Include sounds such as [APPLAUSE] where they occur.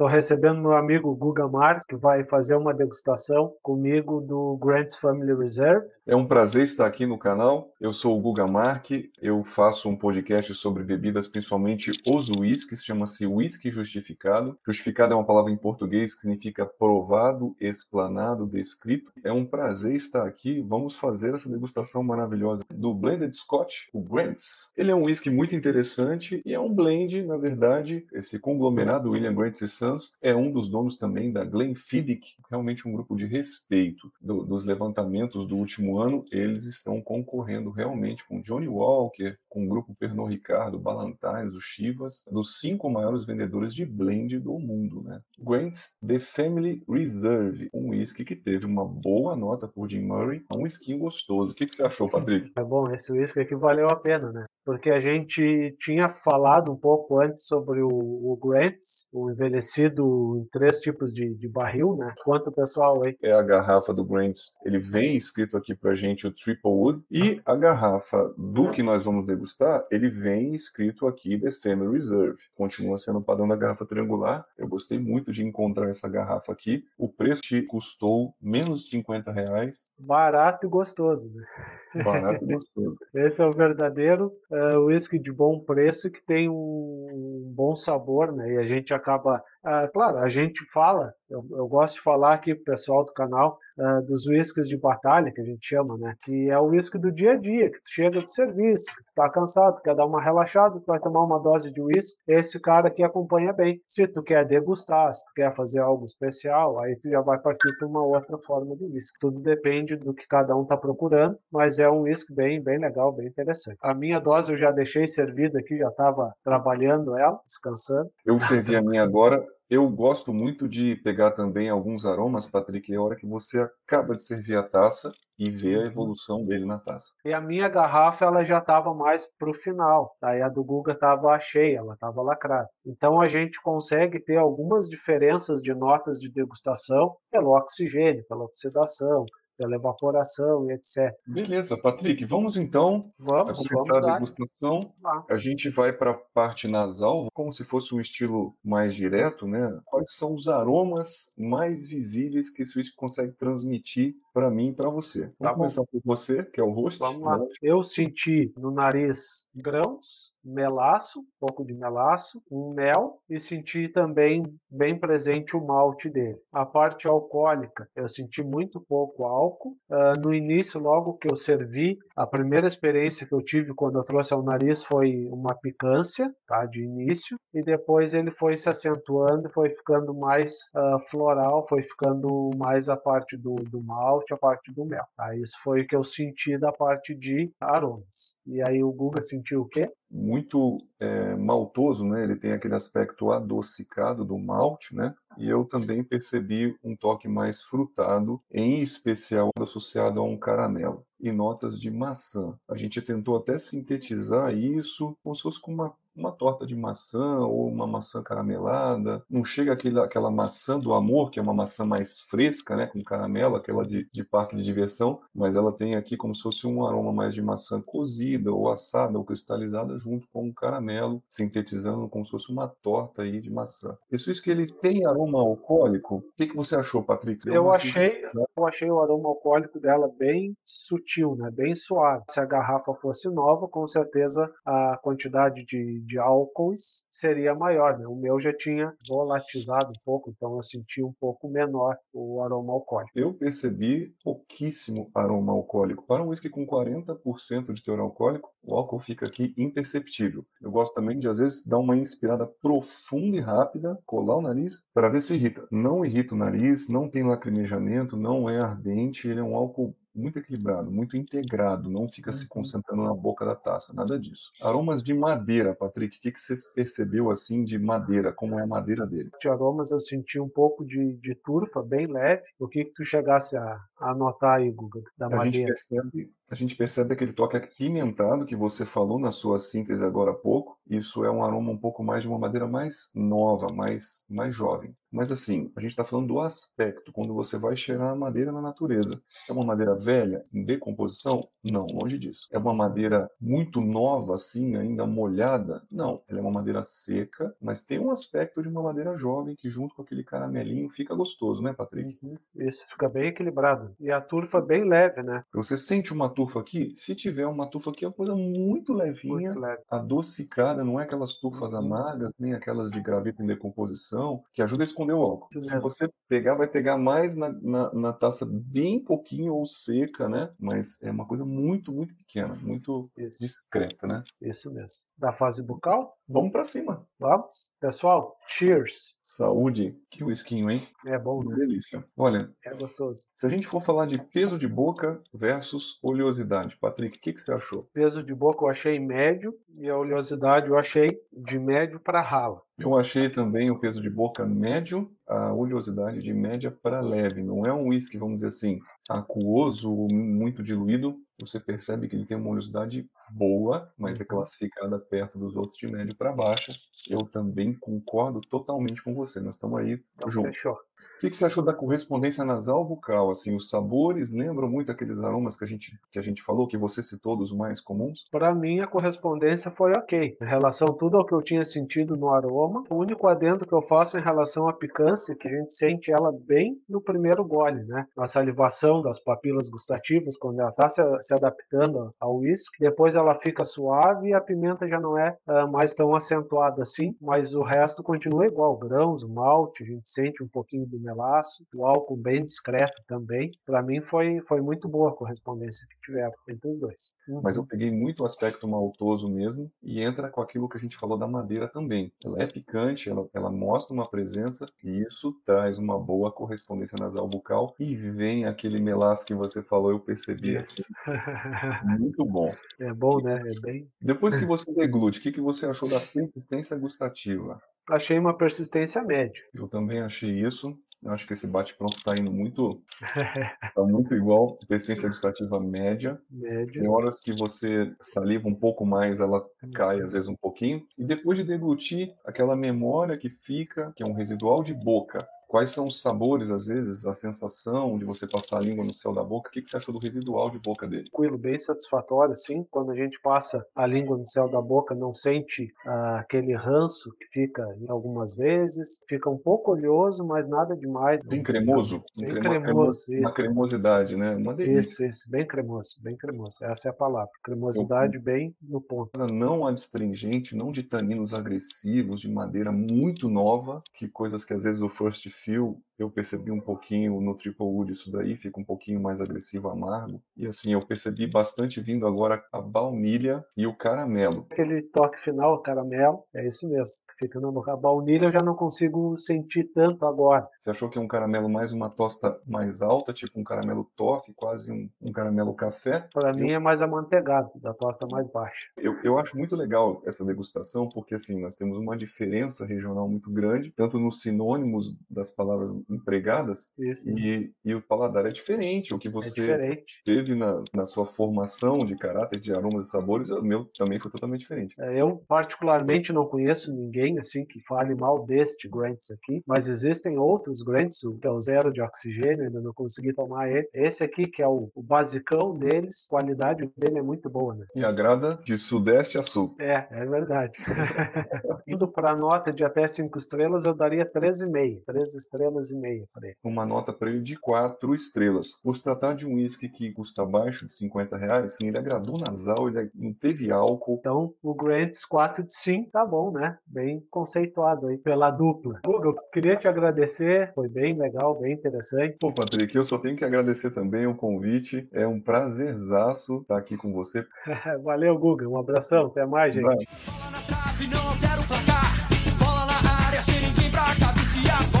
Estou recebendo meu amigo Guga Mar, que vai fazer uma degustação comigo do Grant's Family Reserve. É um prazer estar aqui no canal. Eu sou o Guga Mark, eu faço um podcast sobre bebidas, principalmente os whiskies, chama-se Whisky Justificado. Justificado é uma palavra em português que significa provado, explanado, descrito. É um prazer estar aqui. Vamos fazer essa degustação maravilhosa do Blended Scotch, o Grant's. Ele é um whisky muito interessante e é um blend, na verdade, esse conglomerado William Grant Sons é um dos donos também da Glenfiddich, realmente um grupo de respeito do, dos levantamentos do último ano. Eles estão concorrendo realmente com Johnny Walker, com o grupo Pernod Ricard, Ballantines, o Chivas, dos cinco maiores vendedores de blend do mundo. Né? Grant's The Family Reserve, um whisky que teve uma boa nota por Jim Murray, um whisky gostoso. O que, que você achou, Patrick? [LAUGHS] É bom, esse whisky aqui valeu a pena, né? Porque a gente tinha falado um pouco antes sobre o, o Grant's, o envelhecido em três tipos de, de barril, né? Quanto pessoal aí? É a garrafa do Grant's. Ele vem escrito aqui pra gente o Triple Wood. E a garrafa do que nós vamos degustar, ele vem escrito aqui The Family Reserve. Continua sendo o padrão da garrafa triangular. Eu gostei muito de encontrar essa garrafa aqui. O preço custou menos de 50 reais. Barato e gostoso, né? Barato gostoso. Esse é o verdadeiro uh, whisky de bom preço que tem um bom sabor, né? E a gente acaba ah, claro, a gente fala, eu, eu, gosto de falar aqui pro pessoal do canal uh, dos whiskies de batalha, que a gente chama, né? Que é o whisky do dia a dia, que tu chega do serviço, que tu tá cansado, quer dar uma relaxada, tu vai tomar uma dose de whisky, esse cara aqui acompanha bem. Se tu quer degustar, se tu quer fazer algo especial, aí tu já vai partir para uma outra forma de whisky. Tudo depende do que cada um tá procurando, mas é um whisky bem, bem legal, bem interessante. A minha dose eu já deixei servida aqui, já estava trabalhando ela, descansando. Eu servi a minha agora eu gosto muito de pegar também alguns aromas, Patrick, é a hora que você acaba de servir a taça e ver a uhum. evolução dele na taça. E a minha garrafa ela já estava mais para o final, aí a do Guga estava cheia, ela estava lacrada. Então a gente consegue ter algumas diferenças de notas de degustação pelo oxigênio, pela oxidação, pela evaporação e etc. Beleza, Patrick, vamos então vamos, começar vamos a degustação. A gente vai para a parte nasal, como se fosse um estilo mais direto, né? Quais são os aromas mais visíveis que esse whisky consegue transmitir para mim e para você? Vamos tá começar por você, que é o rosto. Vamos lá. Eu senti no nariz grãos, melaço, um pouco de melaço, um mel e senti também bem presente o malte dele. A parte alcoólica, eu senti muito pouco álcool. Uh, no início, logo que eu servi, a primeira experiência que eu tive quando eu trouxe ao nariz foi uma picância, tá, de início, e depois ele foi se acentuando, foi ficando mais uh, floral, foi ficando mais a parte do, do malte, a parte do mel. Tá? Isso foi o que eu senti da parte de aromas. E aí o Guga sentiu o quê? Muito é, maltoso, né? Ele tem aquele aspecto adocicado do malte, né? E eu também percebi um toque mais frutado, em especial associado a um caramelo e notas de maçã. A gente tentou até sintetizar isso como se fosse com uma uma torta de maçã ou uma maçã caramelada. Não chega aquele, aquela maçã do amor, que é uma maçã mais fresca, né, com caramelo, aquela de, de parque de diversão, mas ela tem aqui como se fosse um aroma mais de maçã cozida ou assada ou cristalizada junto com o caramelo, sintetizando como se fosse uma torta aí de maçã. Isso, isso que ele tem aroma alcoólico. O que, que você achou, Patrick? eu achei, eu achei o aroma alcoólico dela bem sutil, né, bem suave. Se a garrafa fosse nova, com certeza a quantidade de de álcoois seria maior. Né? O meu já tinha volatizado um pouco, então eu senti um pouco menor o aroma alcoólico. Eu percebi pouquíssimo aroma alcoólico. Para um whisky com 40% de teor alcoólico, o álcool fica aqui imperceptível. Eu gosto também de, às vezes, dar uma inspirada profunda e rápida, colar o nariz, para ver se irrita. Não irrita o nariz, não tem lacrimejamento, não é ardente, ele é um álcool muito equilibrado, muito integrado, não fica se uhum. concentrando na boca da taça, nada disso. Aromas de madeira, Patrick, o que, que você percebeu assim de madeira? Como é a madeira dele? De aromas eu senti um pouco de, de turfa, bem leve. O que, que tu chegasse a, a notar aí, Guga, da a madeira? Gente percebe, a gente percebe aquele toque apimentado que você falou na sua síntese agora há pouco. Isso é um aroma um pouco mais de uma madeira mais nova, mais, mais jovem. Mas assim, a gente está falando do aspecto, quando você vai cheirar a madeira na natureza. É uma madeira velha, em decomposição? Não, longe disso. É uma madeira muito nova, assim, ainda molhada? Não, ela é uma madeira seca, mas tem um aspecto de uma madeira jovem que junto com aquele caramelinho fica gostoso, né, Patrick? Uhum. Isso, fica bem equilibrado. E a turfa bem leve, né? Você sente uma turfa aqui? Se tiver uma turfa aqui, é uma coisa muito levinha, muito leve. adocicada, não é aquelas turfas uhum. amargas, nem aquelas de graveto em decomposição, que ajuda a esconder o álcool. Se você pegar, vai pegar mais na, na, na, taça bem pouquinho ou seca, né? Mas é uma coisa muito, muito pequena, muito Isso. discreta, né? Isso mesmo. Da fase bucal? Vamos para cima. Vamos. Pessoal, cheers. Saúde. Que whiskinho, hein? É bom, né? Delícia. Olha. É gostoso. Se a gente for falar de peso de boca versus oleosidade, Patrick, o que, que você achou? Peso de boca eu achei médio e a oleosidade eu achei de médio para rala. Eu achei também o peso de boca médio, a oleosidade de média para leve. Não é um whisky, vamos dizer assim, aquoso muito diluído. Você percebe que ele tem uma oleosidade boa, mas é uhum. classificada perto dos outros de médio para baixa. Eu também concordo totalmente com você. Nós estamos aí então, juntos. Fechou. O que, que, você achou da correspondência nasal bucal? Assim, os sabores lembram muito aqueles aromas que a gente, que a gente falou, que você citou dos mais comuns? Para mim, a correspondência foi ok. Em relação a tudo ao que eu tinha sentido no aroma, o único adendo que eu faço em relação à picância, que a gente sente ela bem no primeiro gole, né? A salivação das papilas gustativas, quando ela está se, se, adaptando ao uísque. Depois ela fica suave e a pimenta já não é uh, mais tão acentuada assim, mas o resto continua igual. Grãos, malte, a gente sente um pouquinho do melaço, o álcool bem discreto também. Para mim foi, foi muito boa a correspondência que tiveram entre os dois. Uhum. Mas eu peguei muito o aspecto maltoso mesmo e entra com aquilo que a gente falou da madeira também. Ela é picante, ela, ela mostra uma presença e isso traz uma boa correspondência nasal bucal e vem aquele melaço que você falou, eu percebi aqui. Muito bom. É bom, né? É bem... Depois que [LAUGHS] você deglute, o que, que você achou da persistência gustativa? Achei uma persistência média. Eu também achei isso. Eu acho que esse bate-pronto está indo muito, [LAUGHS] tá muito igual. Persistência gustativa média. média. Tem horas que você saliva um pouco mais, ela cai às vezes um pouquinho. E depois de deglutir, aquela memória que fica, que é um residual de boca, Quais são os sabores, às vezes, a sensação de você passar a língua no céu da boca? O que, você achou do residual de boca dele? Tranquilo, bem satisfatório, assim. Quando a gente passa a língua no céu da boca, não sente ah, aquele ranço que fica em algumas vezes. Fica um pouco oleoso, mas nada demais. Bem cremoso. Bem cremoso, cremo... Uma cremosidade, né? Uma delícia. Isso, isso. Bem cremoso, bem cremoso. Essa é a palavra. Cremosidade Eu... bem no ponto. Não adstringente, não de taninos agressivos, de madeira muito nova, que coisas que às vezes o first feel eu percebi um pouquinho no Triple Wood isso daí, fica um pouquinho mais agressivo, amargo. E assim, eu percebi bastante vindo agora a baunilha e o caramelo. Aquele toque final, o caramelo, é isso mesmo. Fica na boca. A baunilha eu já não consigo sentir tanto agora. Você achou que é um caramelo mais uma tosta mais alta, tipo um caramelo toffee, quase um, um caramelo café? Para mim é mais amanteigado, da tosta mais baixa. Eu, eu acho muito legal essa degustação, porque assim, nós temos uma diferença regional muito grande, tanto nos sinônimos das palavras empregadas e, e, o paladar é diferente. O que é você é teve na, na sua formação de caráter, de aromas e sabores, o meu também foi totalmente diferente. É, eu, particularmente, não conheço ninguém assim que fale mal deste Grants aqui, mas existem outros Grants, que é o zero de oxigênio, ainda não consegui tomar ele. Esse aqui, que é o, o basicão deles, a qualidade dele é muito boa, né? E agrada de sudeste a sul. É, é verdade. [LAUGHS] Indo para nota de até 5 estrelas, eu daria 13,5. 13 estrelas e 4,5. Uma nota para ele de 4 estrelas. Por se tratar de um uísque que custa abaixo de 50 reais, ele agradou nasal, ele não teve álcool. Então, o Grants 4 de 5 tá bom, né? Bem conceituado aí pela dupla. Hugo, queria te agradecer, foi bem legal, bem interessante. Pô, Patrick, eu só tenho que agradecer também o convite. É um prazerzaço estar aqui com você. [LAUGHS] Valeu, Guga. Um abração. Até mais, gente. Vai. Bola na trave, não quero o placar. Bola na área, sem ninguém pra cabecear.